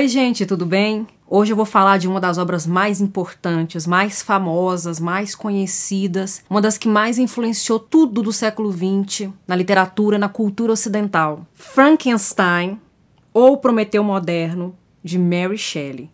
Oi, gente, tudo bem? Hoje eu vou falar de uma das obras mais importantes, mais famosas, mais conhecidas, uma das que mais influenciou tudo do século XX na literatura, na cultura ocidental. Frankenstein, ou Prometeu Moderno, de Mary Shelley.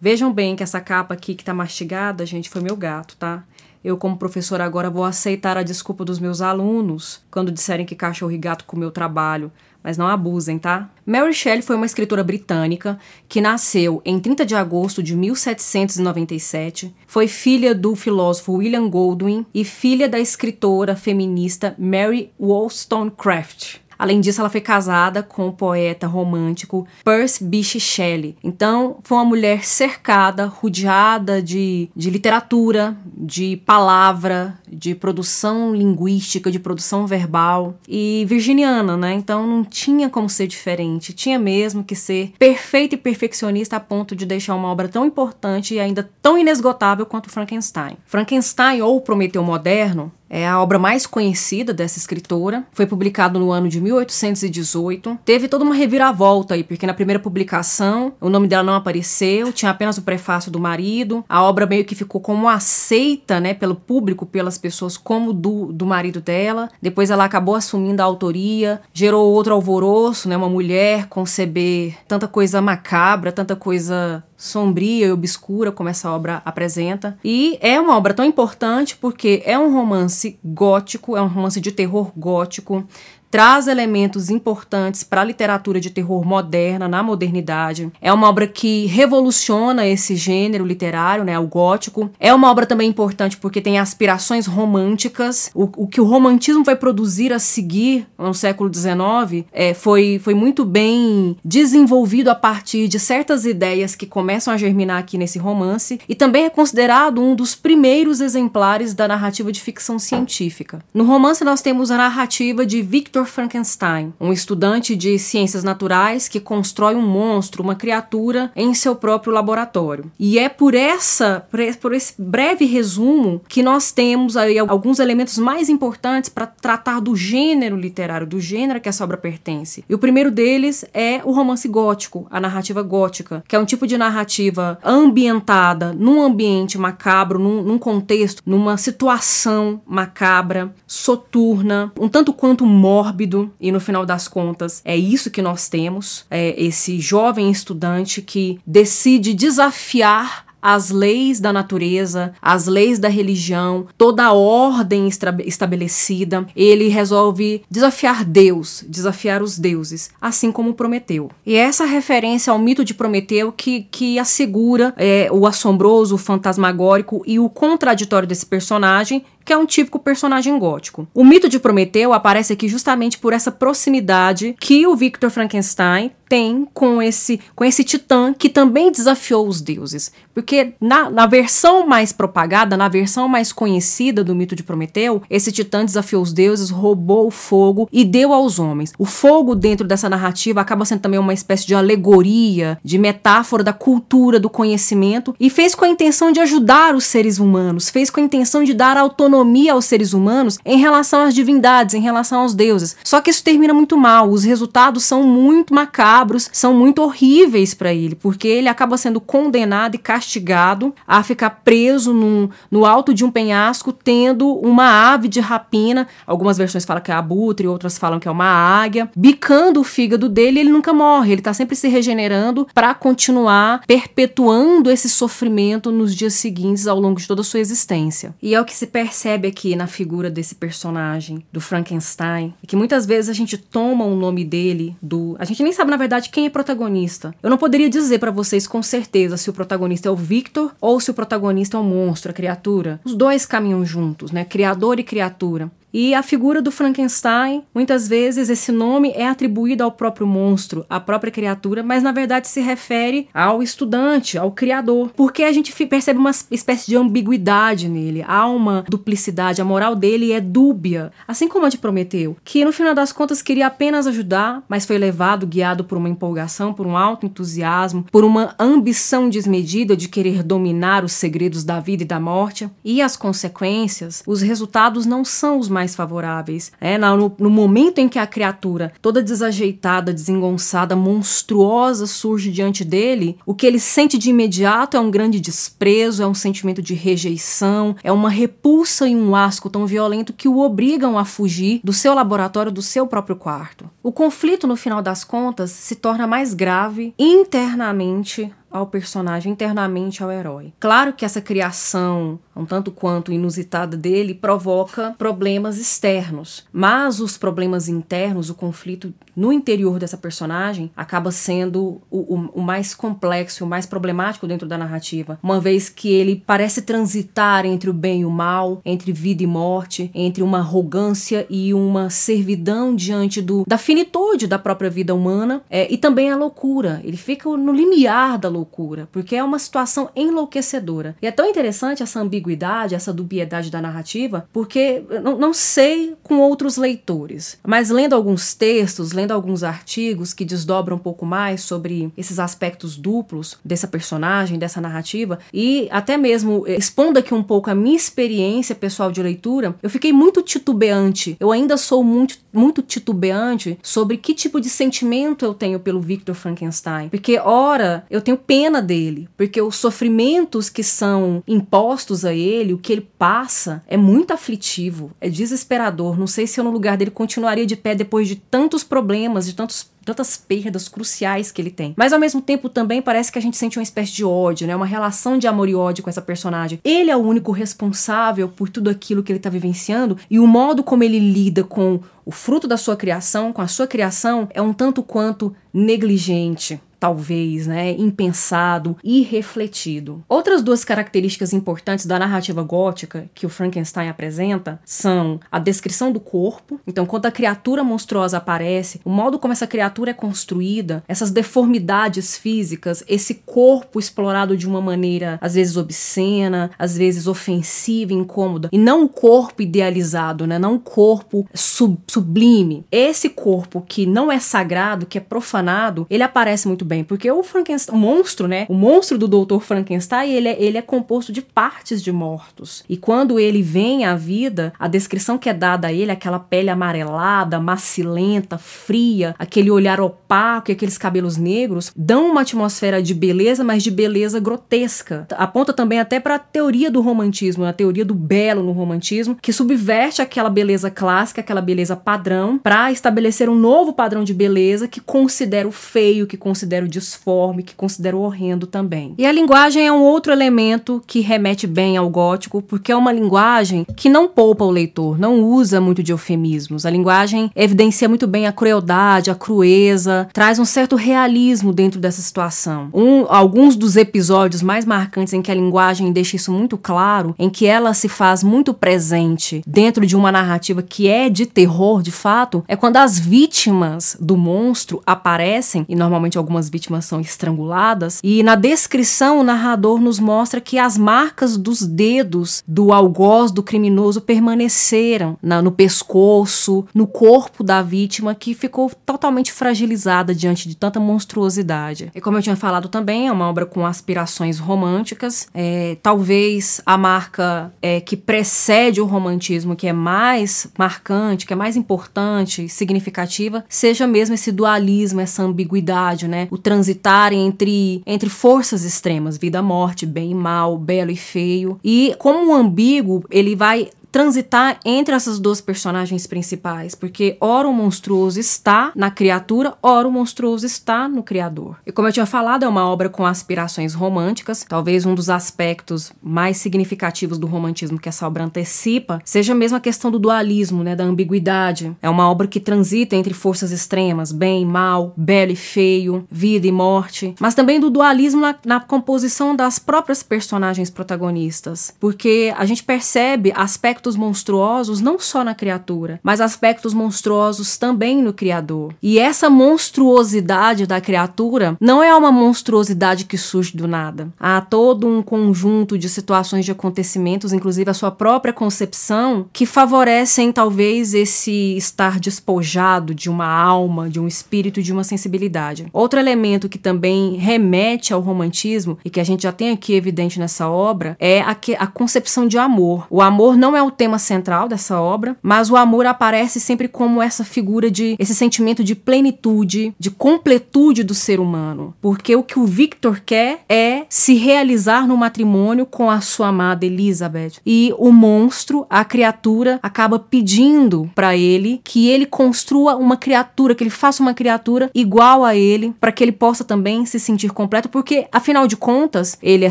Vejam bem que essa capa aqui que tá mastigada, gente, foi meu gato, tá? Eu, como professora, agora vou aceitar a desculpa dos meus alunos quando disserem que cachorro e gato comeu trabalho mas não abusem, tá? Mary Shelley foi uma escritora britânica que nasceu em 30 de agosto de 1797, foi filha do filósofo William Goldwyn e filha da escritora feminista Mary Wollstonecraft. Além disso, ela foi casada com o poeta romântico Percy Bysshe Shelley. Então, foi uma mulher cercada, rodeada de, de literatura, de palavra, de produção linguística, de produção verbal e virginiana, né? Então, não tinha como ser diferente. Tinha mesmo que ser perfeita e perfeccionista a ponto de deixar uma obra tão importante e ainda tão inesgotável quanto Frankenstein. Frankenstein ou Prometeu Moderno é a obra mais conhecida dessa escritora. Foi publicado no ano de 1818. Teve toda uma reviravolta aí, porque na primeira publicação o nome dela não apareceu, tinha apenas o prefácio do marido. A obra meio que ficou como aceita, né, pelo público, pelas pessoas, como do, do marido dela. Depois ela acabou assumindo a autoria, gerou outro alvoroço, né, uma mulher conceber tanta coisa macabra, tanta coisa sombria e obscura como essa obra apresenta. E é uma obra tão importante porque é um romance gótico, é um romance de terror gótico, traz elementos importantes para a literatura de terror moderna, na modernidade. É uma obra que revoluciona esse gênero literário, né, o gótico. É uma obra também importante porque tem aspirações românticas. O, o que o romantismo vai produzir a seguir no século XIX é, foi, foi muito bem desenvolvido a partir de certas ideias que começam a germinar aqui nesse romance e também é considerado um dos primeiros exemplares da narrativa de ficção científica. No romance nós temos a narrativa de Victor Victor Frankenstein, um estudante de ciências naturais que constrói um monstro, uma criatura, em seu próprio laboratório. E é por essa, por esse breve resumo que nós temos aí alguns elementos mais importantes para tratar do gênero literário, do gênero que essa obra pertence. E o primeiro deles é o romance gótico, a narrativa gótica, que é um tipo de narrativa ambientada num ambiente macabro, num, num contexto, numa situação macabra, soturna, um tanto quanto morta mórbido e no final das contas é isso que nós temos, é esse jovem estudante que decide desafiar as leis da natureza, as leis da religião, toda a ordem estabelecida. Ele resolve desafiar Deus, desafiar os deuses, assim como Prometeu. E é essa referência ao mito de Prometeu que, que assegura é, o assombroso, o fantasmagórico e o contraditório desse personagem que é um típico personagem gótico. O mito de Prometeu aparece aqui justamente por essa proximidade que o Victor Frankenstein tem com esse, com esse titã que também desafiou os deuses. Porque na, na versão mais propagada, na versão mais conhecida do mito de Prometeu, esse titã desafiou os deuses, roubou o fogo e deu aos homens. O fogo, dentro dessa narrativa, acaba sendo também uma espécie de alegoria, de metáfora da cultura, do conhecimento, e fez com a intenção de ajudar os seres humanos, fez com a intenção de dar autonomia aos seres humanos em relação às divindades, em relação aos deuses. Só que isso termina muito mal, os resultados são muito macabros são muito horríveis para ele, porque ele acaba sendo condenado e castigado a ficar preso num, no alto de um penhasco, tendo uma ave de rapina. Algumas versões falam que é abutre, outras falam que é uma águia, bicando o fígado dele. Ele nunca morre, ele tá sempre se regenerando para continuar perpetuando esse sofrimento nos dias seguintes ao longo de toda a sua existência. E é o que se percebe aqui na figura desse personagem, do Frankenstein, que muitas vezes a gente toma o nome dele do. A gente nem sabe, na verdade, verdade, quem é protagonista. Eu não poderia dizer para vocês com certeza se o protagonista é o Victor ou se o protagonista é o monstro, a criatura. Os dois caminham juntos, né? Criador e criatura. E a figura do Frankenstein, muitas vezes esse nome é atribuído ao próprio monstro, à própria criatura, mas na verdade se refere ao estudante, ao criador. Porque a gente percebe uma espécie de ambiguidade nele, há uma duplicidade, a moral dele é dúbia, assim como a de Prometeu, que no final das contas queria apenas ajudar, mas foi levado, guiado por uma empolgação, por um alto entusiasmo, por uma ambição desmedida de querer dominar os segredos da vida e da morte. E as consequências, os resultados não são os mais favoráveis. É, no, no momento em que a criatura, toda desajeitada, desengonçada, monstruosa, surge diante dele, o que ele sente de imediato é um grande desprezo, é um sentimento de rejeição, é uma repulsa e um asco tão violento que o obrigam a fugir do seu laboratório, do seu próprio quarto. O conflito, no final das contas, se torna mais grave internamente ao personagem, internamente ao herói. Claro que essa criação, um tanto quanto inusitada dele, provoca problemas externos, mas os problemas internos, o conflito no interior dessa personagem, acaba sendo o, o, o mais complexo, o mais problemático dentro da narrativa, uma vez que ele parece transitar entre o bem e o mal, entre vida e morte, entre uma arrogância e uma servidão diante do, da finitude da própria vida humana, é, e também a loucura. Ele fica no limiar da loucura porque é uma situação enlouquecedora. E é tão interessante essa ambiguidade, essa dubiedade da narrativa, porque não, não sei com outros leitores, mas lendo alguns textos, lendo alguns artigos que desdobram um pouco mais sobre esses aspectos duplos dessa personagem, dessa narrativa, e até mesmo expondo aqui um pouco a minha experiência pessoal de leitura, eu fiquei muito titubeante. Eu ainda sou muito, muito titubeante sobre que tipo de sentimento eu tenho pelo Victor Frankenstein. Porque, ora, eu tenho pena dele, porque os sofrimentos que são impostos a ele, o que ele passa, é muito aflitivo, é desesperador. Não sei se eu no lugar dele continuaria de pé depois de tantos problemas, de tantos tantas perdas cruciais que ele tem. Mas ao mesmo tempo também parece que a gente sente uma espécie de ódio, né? Uma relação de amor e ódio com essa personagem. Ele é o único responsável por tudo aquilo que ele tá vivenciando e o modo como ele lida com o fruto da sua criação, com a sua criação, é um tanto quanto negligente talvez, né, impensado, irrefletido. Outras duas características importantes da narrativa gótica que o Frankenstein apresenta são a descrição do corpo. Então, quando a criatura monstruosa aparece, o modo como essa criatura é construída, essas deformidades físicas, esse corpo explorado de uma maneira às vezes obscena, às vezes ofensiva, incômoda, e não o corpo idealizado, né, não o corpo sub sublime. Esse corpo que não é sagrado, que é profanado, ele aparece muito bem, porque o Frankenstein, o monstro, né? O monstro do Dr. Frankenstein, ele é, ele é composto de partes de mortos. E quando ele vem à vida, a descrição que é dada a ele, aquela pele amarelada, macilenta, fria, aquele olhar opaco e aqueles cabelos negros, dão uma atmosfera de beleza, mas de beleza grotesca. Aponta também até para a teoria do romantismo, a teoria do belo no romantismo, que subverte aquela beleza clássica, aquela beleza padrão, para estabelecer um novo padrão de beleza que considera o feio, que considera considero disforme, que considero horrendo também. E a linguagem é um outro elemento que remete bem ao gótico, porque é uma linguagem que não poupa o leitor, não usa muito de eufemismos. A linguagem evidencia muito bem a crueldade, a crueza, traz um certo realismo dentro dessa situação. Um, alguns dos episódios mais marcantes em que a linguagem deixa isso muito claro, em que ela se faz muito presente dentro de uma narrativa que é de terror de fato, é quando as vítimas do monstro aparecem, e normalmente algumas vítimas são estranguladas. E na descrição, o narrador nos mostra que as marcas dos dedos do algoz do criminoso permaneceram na, no pescoço, no corpo da vítima, que ficou totalmente fragilizada diante de tanta monstruosidade. E como eu tinha falado também, é uma obra com aspirações românticas. É, talvez a marca é, que precede o romantismo, que é mais marcante, que é mais importante, significativa, seja mesmo esse dualismo, essa ambiguidade, né? O transitar entre, entre forças extremas, vida, morte, bem e mal, belo e feio. E como o ambíguo, ele vai transitar entre essas duas personagens principais, porque ora o monstruoso está na criatura, ora o monstruoso está no criador. E como eu tinha falado, é uma obra com aspirações românticas, talvez um dos aspectos mais significativos do romantismo que essa obra antecipa, seja mesmo a questão do dualismo, né, da ambiguidade. É uma obra que transita entre forças extremas, bem e mal, belo e feio, vida e morte, mas também do dualismo na, na composição das próprias personagens protagonistas, porque a gente percebe aspectos aspectos monstruosos não só na criatura, mas aspectos monstruosos também no Criador. E essa monstruosidade da criatura não é uma monstruosidade que surge do nada. Há todo um conjunto de situações, de acontecimentos, inclusive a sua própria concepção, que favorecem talvez esse estar despojado de uma alma, de um espírito, de uma sensibilidade. Outro elemento que também remete ao romantismo e que a gente já tem aqui evidente nessa obra é a, que, a concepção de amor. O amor não é o tema central dessa obra, mas o amor aparece sempre como essa figura de esse sentimento de plenitude, de completude do ser humano. Porque o que o Victor quer é se realizar no matrimônio com a sua amada Elizabeth. E o monstro, a criatura, acaba pedindo para ele que ele construa uma criatura, que ele faça uma criatura igual a ele, para que ele possa também se sentir completo, porque afinal de contas, ele é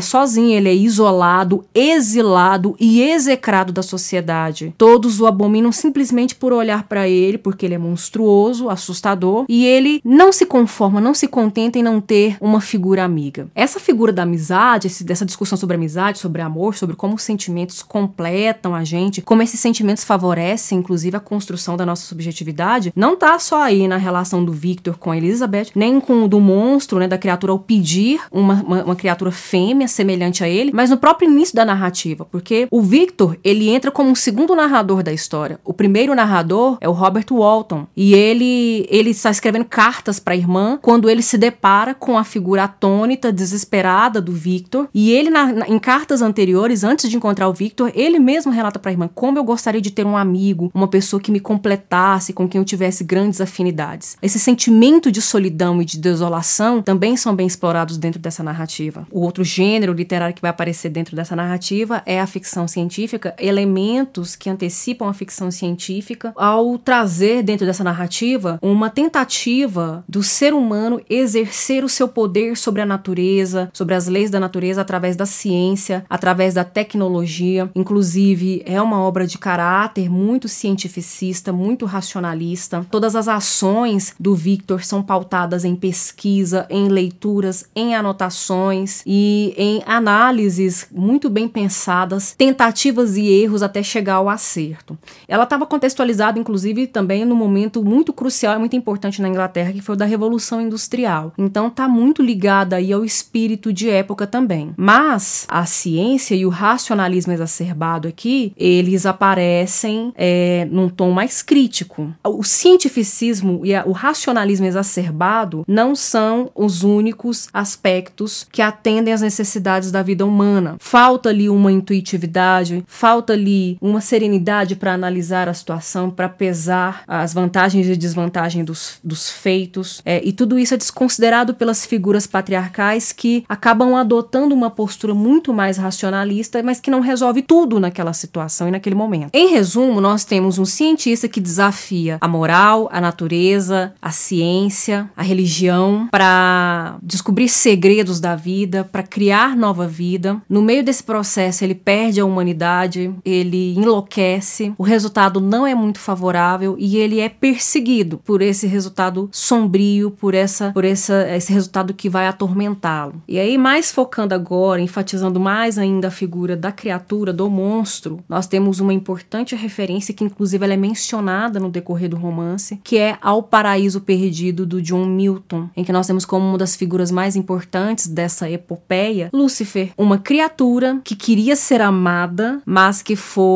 sozinho, ele é isolado, exilado e execrado da sociedade. Todos o abominam simplesmente por olhar para ele, porque ele é monstruoso, assustador, e ele não se conforma, não se contenta em não ter uma figura amiga. Essa figura da amizade, dessa discussão sobre amizade, sobre amor, sobre como os sentimentos completam a gente, como esses sentimentos favorecem, inclusive, a construção da nossa subjetividade, não tá só aí na relação do Victor com a Elizabeth, nem com o do monstro, né, da criatura ao pedir uma, uma, uma criatura fêmea semelhante a ele, mas no próprio início da narrativa, porque o Victor, ele entra como um segundo narrador da história. O primeiro narrador é o Robert Walton, e ele ele está escrevendo cartas para a irmã quando ele se depara com a figura atônita, desesperada do Victor, e ele na, na, em cartas anteriores, antes de encontrar o Victor, ele mesmo relata para a irmã como eu gostaria de ter um amigo, uma pessoa que me completasse, com quem eu tivesse grandes afinidades. Esse sentimento de solidão e de desolação também são bem explorados dentro dessa narrativa. O outro gênero literário que vai aparecer dentro dessa narrativa é a ficção científica, elementos que antecipam a ficção científica ao trazer dentro dessa narrativa uma tentativa do ser humano exercer o seu poder sobre a natureza, sobre as leis da natureza através da ciência, através da tecnologia. Inclusive, é uma obra de caráter muito cientificista, muito racionalista. Todas as ações do Victor são pautadas em pesquisa, em leituras, em anotações e em análises muito bem pensadas, tentativas e erros até chegar ao acerto. Ela estava contextualizada, inclusive, também no momento muito crucial e muito importante na Inglaterra, que foi o da Revolução Industrial. Então, está muito ligada aí ao espírito de época também. Mas a ciência e o racionalismo exacerbado aqui, eles aparecem é, num tom mais crítico. O cientificismo e o racionalismo exacerbado não são os únicos aspectos que atendem às necessidades da vida humana. Falta ali uma intuitividade, falta ali uma serenidade para analisar a situação, para pesar as vantagens e desvantagens dos, dos feitos. É, e tudo isso é desconsiderado pelas figuras patriarcais que acabam adotando uma postura muito mais racionalista, mas que não resolve tudo naquela situação e naquele momento. Em resumo, nós temos um cientista que desafia a moral, a natureza, a ciência, a religião para descobrir segredos da vida, para criar nova vida. No meio desse processo, ele perde a humanidade, ele enlouquece, o resultado não é muito favorável e ele é perseguido por esse resultado sombrio, por essa por essa, esse resultado que vai atormentá-lo. E aí mais focando agora, enfatizando mais ainda a figura da criatura, do monstro, nós temos uma importante referência que inclusive ela é mencionada no decorrer do romance, que é Ao Paraíso Perdido do John Milton, em que nós temos como uma das figuras mais importantes dessa epopeia Lúcifer, uma criatura que queria ser amada, mas que foi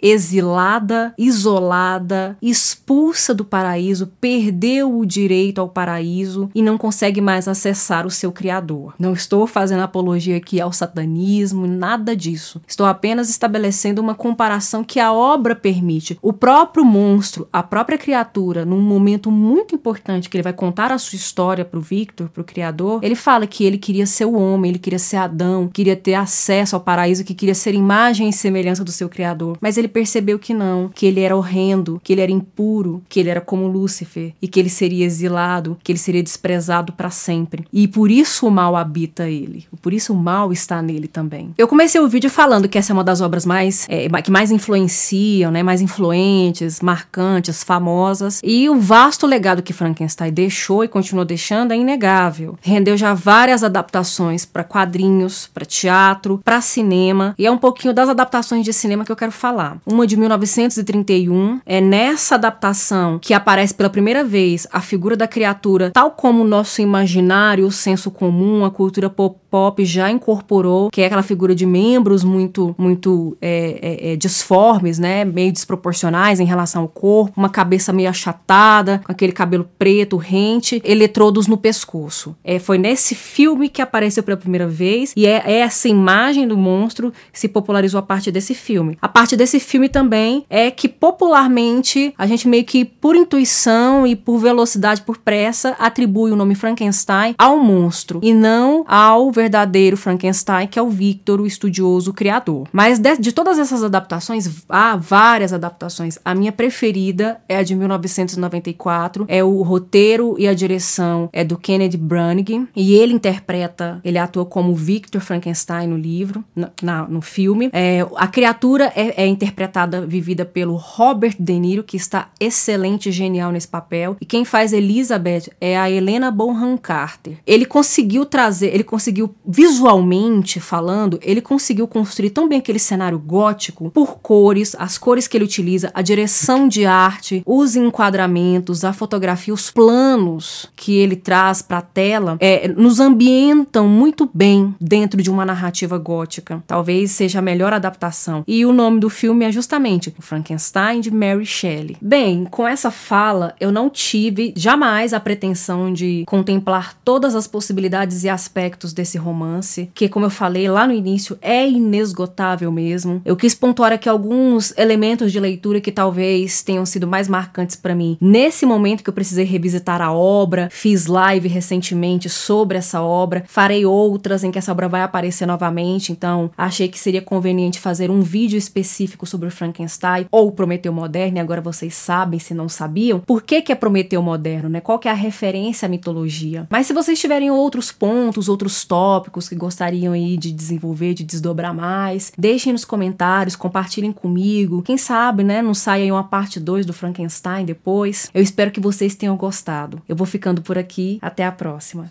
exilada, isolada, expulsa do paraíso, perdeu o direito ao paraíso e não consegue mais acessar o seu criador. Não estou fazendo apologia aqui ao satanismo, nada disso. Estou apenas estabelecendo uma comparação que a obra permite. O próprio monstro, a própria criatura, num momento muito importante que ele vai contar a sua história para o Victor, para o criador, ele fala que ele queria ser o homem, ele queria ser Adão, queria ter acesso ao paraíso, que queria ser imagem e semelhança do seu criador. Mas ele percebeu que não, que ele era horrendo, que ele era impuro, que ele era como Lúcifer e que ele seria exilado, que ele seria desprezado para sempre. E por isso o mal habita ele. Por isso o mal está nele também. Eu comecei o vídeo falando que essa é uma das obras mais é, que mais influenciam, né, mais influentes, marcantes, famosas. E o vasto legado que Frankenstein deixou e continuou deixando é inegável. Rendeu já várias adaptações para quadrinhos, para teatro, para cinema. E é um pouquinho das adaptações de cinema que que eu quero falar. Uma de 1931, é nessa adaptação que aparece pela primeira vez a figura da criatura, tal como o nosso imaginário, o senso comum, a cultura pop pop já incorporou, que é aquela figura de membros muito, muito é, é, é, disformes, né? Meio desproporcionais em relação ao corpo, uma cabeça meio achatada, com aquele cabelo preto, rente, eletrodos no pescoço. É, foi nesse filme que apareceu pela primeira vez e é, é essa imagem do monstro se popularizou a partir desse filme. A partir desse filme também é que popularmente a gente meio que por intuição e por velocidade, por pressa, atribui o nome Frankenstein ao monstro e não ao verdadeiro Frankenstein, que é o Victor, o estudioso o criador. Mas de, de todas essas adaptações, há várias adaptações. A minha preferida é a de 1994, é o roteiro e a direção é do Kennedy Branagh, e ele interpreta, ele atua como Victor Frankenstein no livro, na, na, no filme. É, a criatura é, é interpretada, vivida pelo Robert De Niro, que está excelente genial nesse papel, e quem faz Elizabeth é a Helena Bonham Carter. Ele conseguiu trazer, ele conseguiu visualmente falando, ele conseguiu construir tão bem aquele cenário gótico por cores, as cores que ele utiliza, a direção de arte, os enquadramentos, a fotografia, os planos que ele traz para a tela, é, nos ambientam muito bem dentro de uma narrativa gótica. Talvez seja a melhor adaptação. E o nome do filme é justamente Frankenstein de Mary Shelley. Bem, com essa fala, eu não tive jamais a pretensão de contemplar todas as possibilidades e aspectos desse romance, que, como eu falei lá no início, é inesgotável mesmo. Eu quis pontuar aqui alguns elementos de leitura que talvez tenham sido mais marcantes para mim nesse momento que eu precisei revisitar a obra. Fiz live recentemente sobre essa obra, farei outras em que essa obra vai aparecer novamente, então achei que seria conveniente fazer um vídeo específico sobre o Frankenstein ou Prometeu Moderno, e agora vocês sabem, se não sabiam, por que, que é Prometeu Moderno, né? Qual que é a referência à mitologia. Mas se vocês tiverem outros pontos, outros tópicos, tópicos que gostariam aí de desenvolver, de desdobrar mais. Deixem nos comentários, compartilhem comigo. Quem sabe, né, não saia aí uma parte 2 do Frankenstein depois. Eu espero que vocês tenham gostado. Eu vou ficando por aqui. Até a próxima.